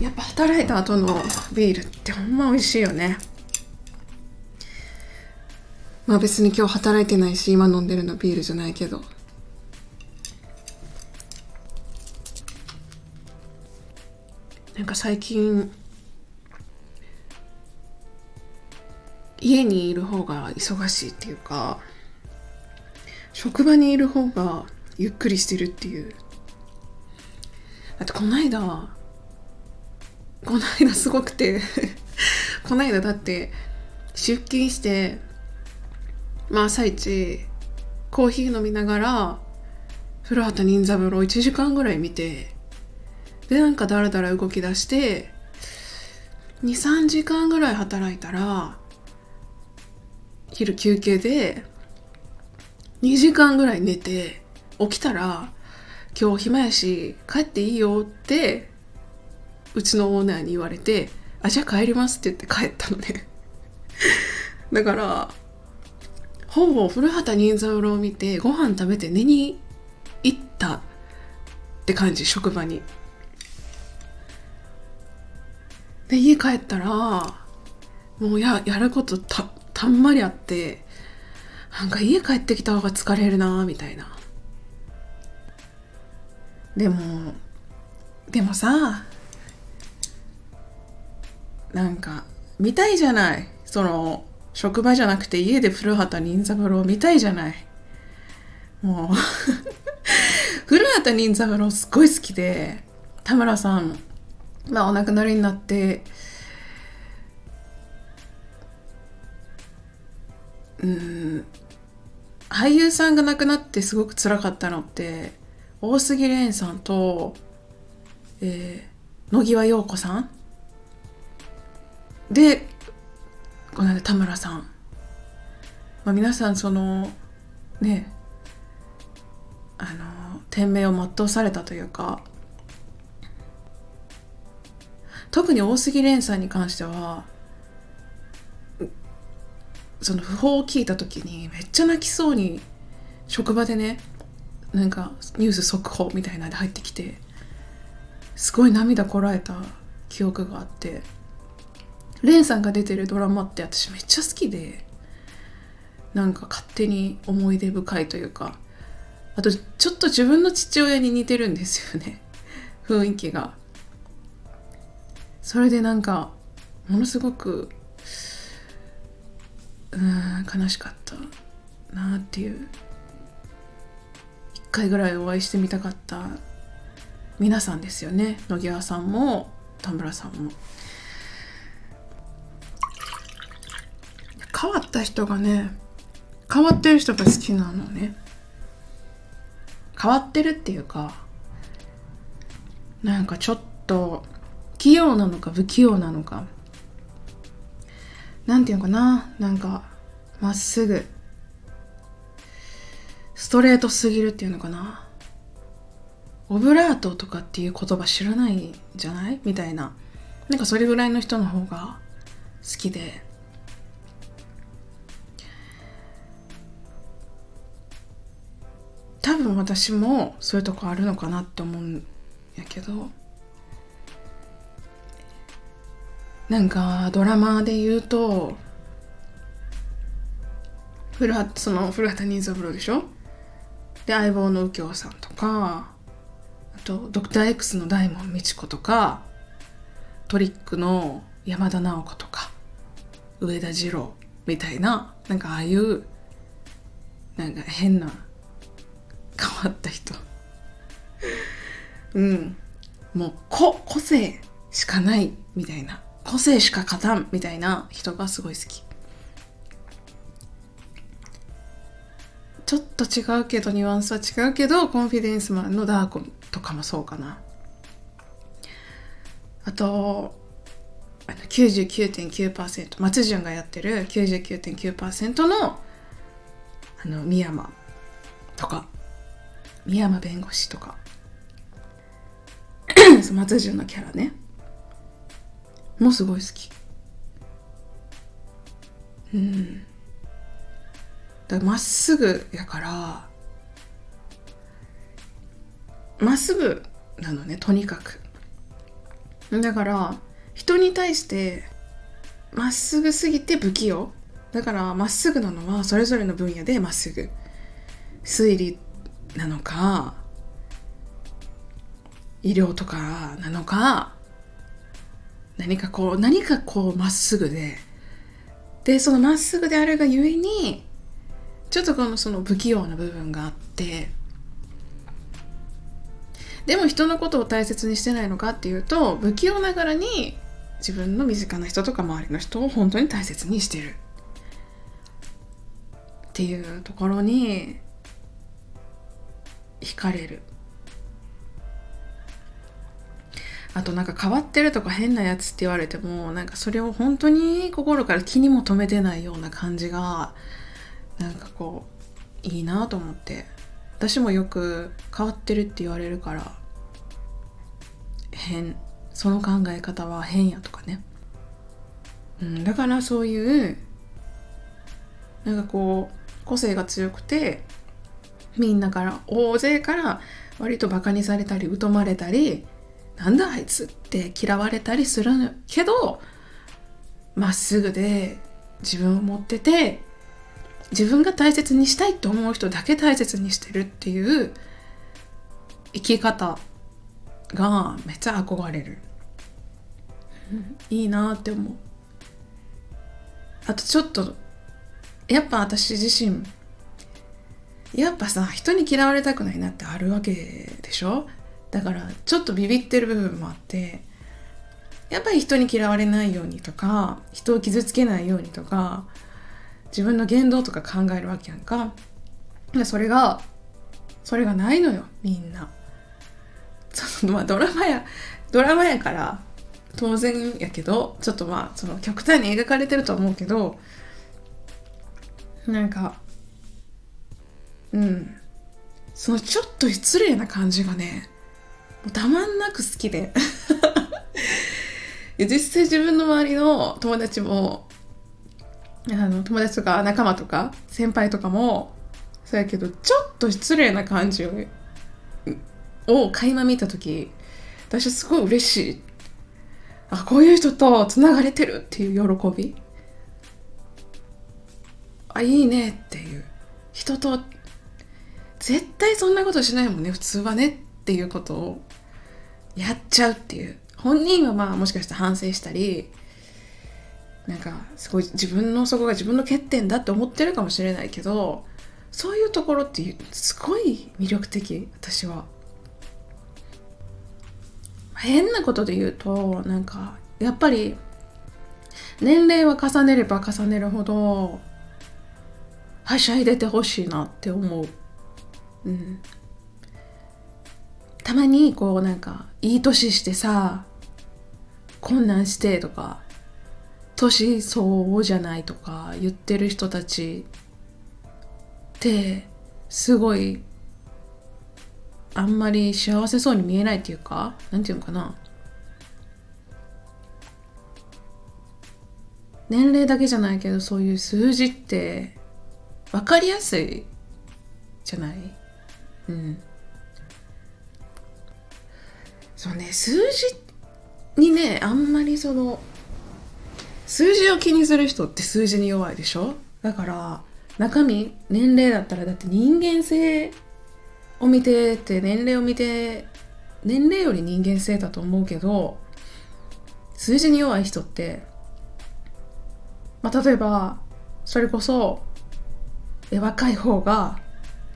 やっぱ働いた後のビールってほんま美味しいよね。まあ別に今日働いてないし今飲んでるのビールじゃないけど。なんか最近家にいる方が忙しいっていうか職場にいる方がゆっくりしてるっていうだってこの間この間すごくてこの間だって出勤してまあ朝一コーヒー飲みながら古畑任三郎1時間ぐらい見てでなんかだらだら動き出して23時間ぐらい働いたら昼休憩で2時間ぐらい寝て起きたら今日暇やし帰っていいよってうちのオーナーに言われてあじゃあ帰りますって言って帰ったのね。だからほぼ古畑任三郎を見てご飯食べて寝に行ったって感じ職場に。で家帰ったらもうややることたたんまりあってなんか家帰ってきた方が疲れるなみたいな。でもでもさなんか見たいじゃない。その職場じゃなくて家で古畑任三郎見たいじゃない。もう 古畑任三郎すごい好きで田村さんまあお亡くなりになってうん俳優さんが亡くなってすごく辛かったのって大杉蓮さんと、えー、野際陽子さん？でこの間田村さん、まあ、皆さんそのねあの天命を全うされたというか。特に大杉蓮さんに関してはその訃報を聞いた時にめっちゃ泣きそうに職場でねなんかニュース速報みたいなので入ってきてすごい涙こらえた記憶があってレンさんが出てるドラマって私めっちゃ好きでなんか勝手に思い出深いというかあとちょっと自分の父親に似てるんですよね 雰囲気が。それでなんかものすごくうん悲しかったなっていう。回ぐらいお会いしてみたかった皆さんですよね。野際さんも田村さんも。変わった人がね変わってる人が好きなのね。変わってるっていうかなんかちょっと器用なのか不器用なのか。なんていうのかな。なんかまっすぐ。ストレートすぎるっていうのかな？オブラートとかっていう言葉知らないんじゃない？みたいな。なんかそれぐらいの人の方が好きで。多分私もそういうとこあるのかなって思うんやけど。なんかドラマで言うと古畑その古畑任三郎でしょ？で相棒の右京さんとかあとドクター X の大門未知子とかトリックの山田直子とか上田次郎みたいななんかああいうなんか変な変わった人。うん。もう個個性しかないみたいな。個性しか勝たんみたいな人がすごい好き。ちょっと違うけどニュアンスは違うけどコンフィデンスマンのダーコとかもそうかな。あとあの99.9%松潤がやってる99.9%のあの深山とか深山弁護士とか。松潤のキャラね。もすごい好き。うん。だまっすぐやからまっすぐなのねとにかく。だから人に対してまっすぐすぎて不器用。だからまっすぐなのはそれぞれの分野でまっすぐ。推理なのか医療とかなのか何かこう何かこうまっすぐで。でそのまっすぐであるがゆえにちょっとこのその不器用な部分があってでも人のことを大切にしてないのかっていうと不器用ながらに自分の身近な人とか周りの人を本当に大切にしてる。っていうところに惹かれる。あとなんか変わってるとか変なやつって言われてもなんかそれを本当に心から気にも留めてないような感じがなんかこういいなと思って。私もよく変わってるって言われるから変その考え方は変やとかね、うん、だからそういうなんかこう個性が強くてみんなから大勢から割とバカにされたり疎まれたりなんだあいつって嫌われたりするけどまっすぐで自分を持ってて自分が大切にしたいと思う人だけ大切にしてるっていう生き方がめっちゃ憧れる、いいなって思う。あとちょっとやっぱ私自身やっぱさ人に嫌われたくないなってあるわけでしょ？だからちょっとビビってる部分もあってやっぱり人に嫌われないようにとか人を傷つけないようにとか自分の言動とか考えるわけやんか。それがそれがないのよみんな。そのまあドラマやドラマやから当然やけどちょっとまあその極端に描かれてると思うけどなんかうん。そのちょっと失礼な感じがねもうたまんなく好きで。実際自分の周りの友達もあの友達とか仲間とか先輩とかもそうやけどちょっと失礼な感じをを垣間見た時私はすごい嬉しい。あこういう人とつながれてるっていう喜び。あいいねっていう。人と絶対そんなことしないもんね普通はねっていうことをやっちゃうっていう。本人はまあもしかしたら反省したりなんかすごい自分のそこが自分の欠点だって思ってるかもしれないけどそういうところってすごい魅力的私は。変なことで言うとなんかやっぱり年齢は重ねれば重ねるほどはしゃいでてほしいなって思う、うん、たまにこうなんかいい年してさ困難してとか年相応じゃないとか言ってる人たちってすごいあんまり幸せそうに見えないっていうかなんていうのかな。年齢だけじゃないけどそういう数字って分かりやすいじゃない？うん。そうね数字にねあんまりその数字を気にする人って数字に弱いでしょ？だから中身年齢だったらだって人間性を見てって年齢を見て年齢より人間性だと思うけど数字に弱い人って、まあ、例えばそれこそえ若い方が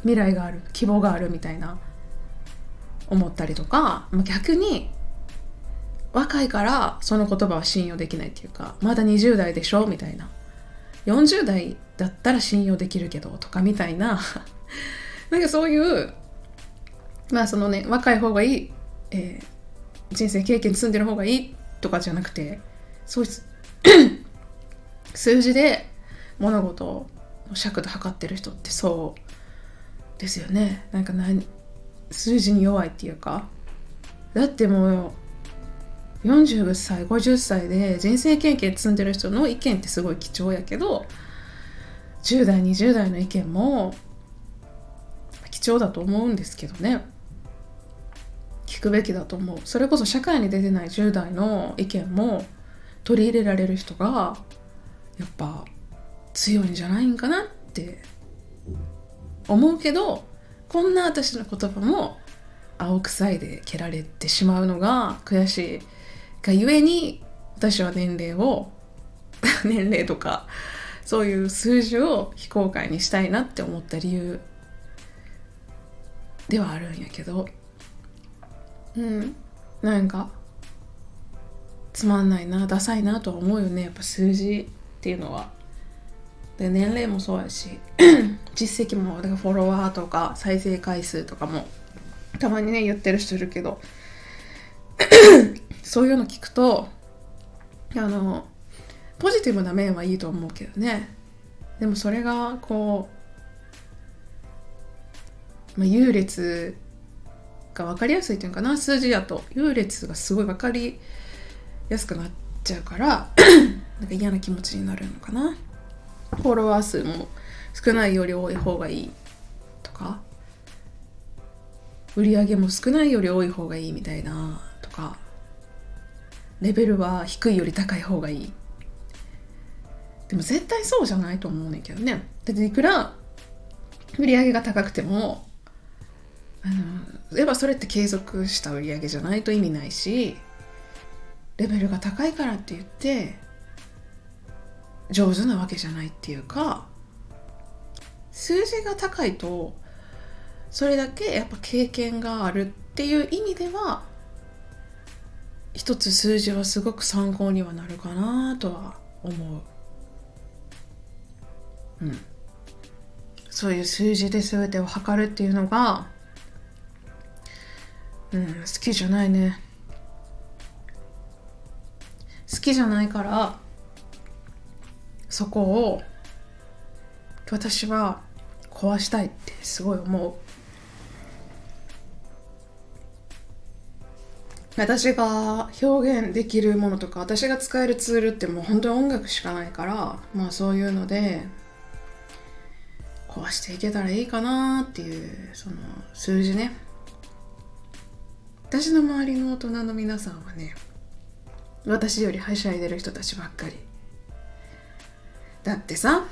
未来がある希望があるみたいな思ったりとか、まあ、逆に若いからその言葉は信用できないっていうかまだ20代でしょみたいな。40代だったら信用できるけどとかみたいな。なんかそういうまあそのね若い方がいい、えー、人生経験積んでる方がいいとかじゃなくてそういう 数字で物事を尺度測ってる人ってそうですよね。なんか何数字に弱いっていうか。だってもう40歳50歳で人生経験積んでる人の意見ってすごい貴重やけど10代20代の意見も貴重だと思うんですけどね。聞くべきだと思う。それこそ社会に出てない10代の意見も取り入れられる人がやっぱ強いんじゃないんかなって思うけどこんな私の言葉も青臭いで蹴られてしまうのが悔しい。がゆえに私は年齢を 年齢とかそういう数字を非公開にしたいなって思った理由ではあるんやけどうんなんかつまんないなダサいなとは思うよね。やっぱ数字っていうのは。で年齢もそうやし 実績もだからフォロワーとか再生回数とかもたまにね言ってる人いるけどそういうの聞くとあのポジティブな面はいいと思うけどね。でもそれがこう、まあ、優劣が分かりやすいっていうかな。数字やと優劣がすごい分かりやすくなっちゃうから なんか嫌な気持ちになるのかな。フォロワー数も少ないより多い方がいいとか。売り上げも少ないより多い方がいいみたいなとか。レベルは低いより高い方がいい。でも絶対そうじゃないと思うねんけどね。だっていくら売り上げが高くてもあのやっぱそれって継続した売り上げじゃないと意味ないしレベルが高いからって言って上手なわけじゃないっていうか数字が高いとそれだけやっぱ経験があるっていう意味では一つ数字はすごく参考にはなるかなとは思う。うん、そういう数字で全てを測るっていうのが、うん、好きじゃないね。好きじゃないからそこを私は壊したいってすごい思う私が表現できるものとか私が使えるツールってもう本当に音楽しかないからまあそういうので壊していけたらいいかなっていうその数字ね。私の周りの大人の皆さんはね私よりはしゃいでる人たちばっかり。だってさ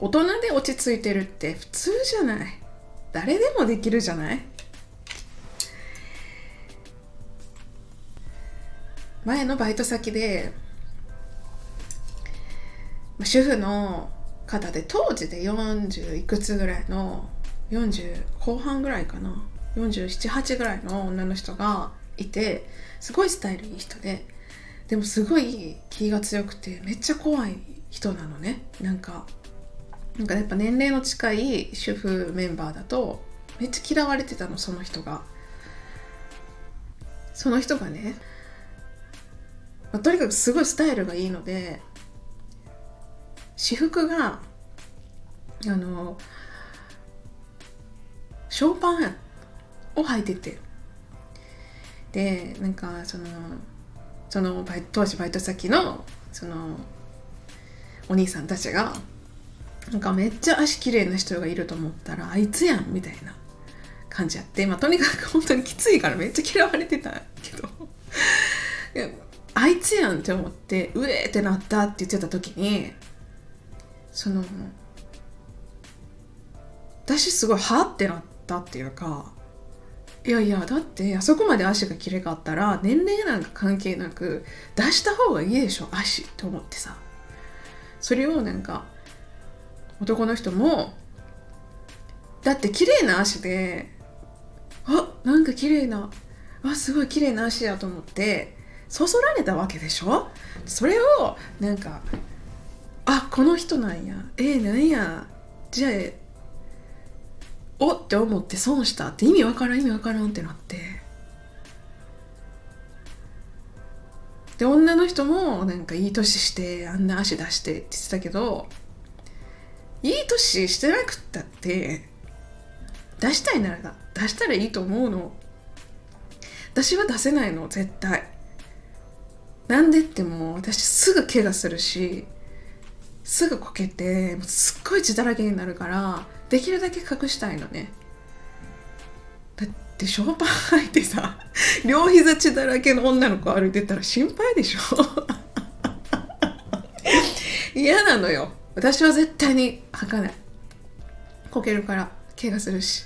大人で落ち着いてるって普通じゃない。誰でもできるじゃない。前のバイト先で主婦の方で当時で40いくつぐらいの40後半ぐらいかな。478ぐらいの女の人がいてすごいスタイルいい人ででもすごい気が強くてめっちゃ怖い人なのね。なんかなんかやっぱ年齢の近い主婦メンバーだとめっちゃ嫌われてたのその人が。その人がね、まあ、とにかくすごいスタイルがいいので私服があのショーパンを履いててでなんかそのそのバイ当時バイト先のそのお兄さんたちがなんかめっちゃ足綺麗な人がいると思ったらあいつやんみたいな感じやって、まあ、とにかく本当にきついからめっちゃ嫌われてたけど。あいつやんって思ってうえーってなったって言ってた時にその私すごいはってなったっていうかいやいやだってあそこまで足がきれかったら年齢なんか関係なく出した方がいいでしょ足って思ってさ。それをなんか男の人もだって綺麗な足であなんか綺麗なあすごい綺麗な足やと思ってそそられたわけでしょ？それをなんかあこの人なんや。えー、なんや。じゃあおって思って損した。って意味わからん意味わからんってなって。で女の人もなんかいい年してあんな足出してって言ってたけどいい年してなくったって出したいならだ出したらいいと思うの。私は出せないの絶対。なんでっても私すぐ怪我するしすぐこけてすっごい血だらけになるからできるだけ隠したいのね。でショーパン履いてさ 両膝血だらけの女の子歩いてたら心配でしょ。嫌なのよ。私は絶対に履かない。こけるから怪我するし、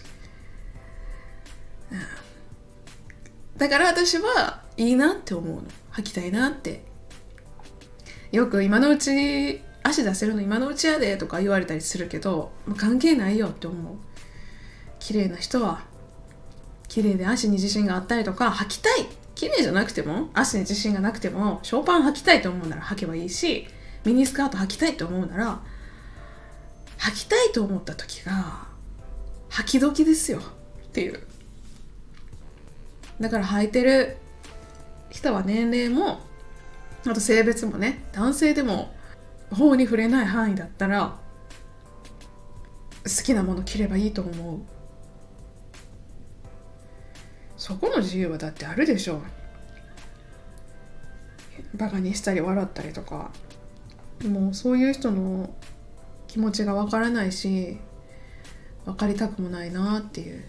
だから私はいいなって思うの。履きたいなって。よく今のうち足出せるの今のうちやでとか言われたりするけど関係ないよって思う。綺麗な人は綺麗で足に自信があったりとか履きたい。綺麗じゃなくても足に自信がなくてもショーパン履きたいと思うなら履けばいいしミニスカート履きたいと思うなら履きたいと思った時が履き時ですよっていう。だから履いてる人は年齢もあと性別もね男性でも法に触れない範囲だったら好きなもの着ればいいと思う。そこの自由はだってあるでしょ。うバカにしたり笑ったりとか。もうそういう人の気持ちがわからないし分かりたくもないなっていう。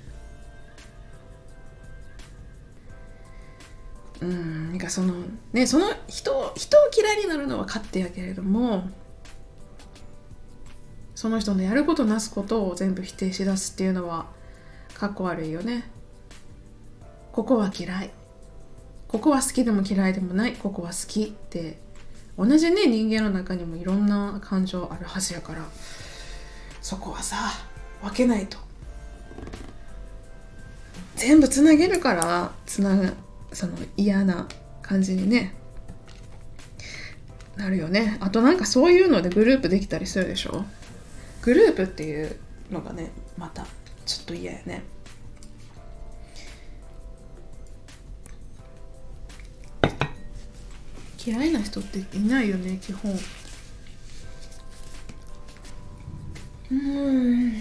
うんなんかそのねその人人を嫌いになるのは勝手やけれどもその人のやることなすことを全部否定しだすっていうのはかっこ悪いよね。ここは嫌い。ここは好きでも嫌いでもない。ここは好きって同じね人間の中にもいろんな感情あるはずやからそこはさ分けないと。全部つなげるからつなぐ。その嫌な感じにねなるよね。あとなんかそういうのでグループできたりするでしょ？グループっていうのがねまたちょっと嫌やね。嫌いな人っていないよね基本。うん。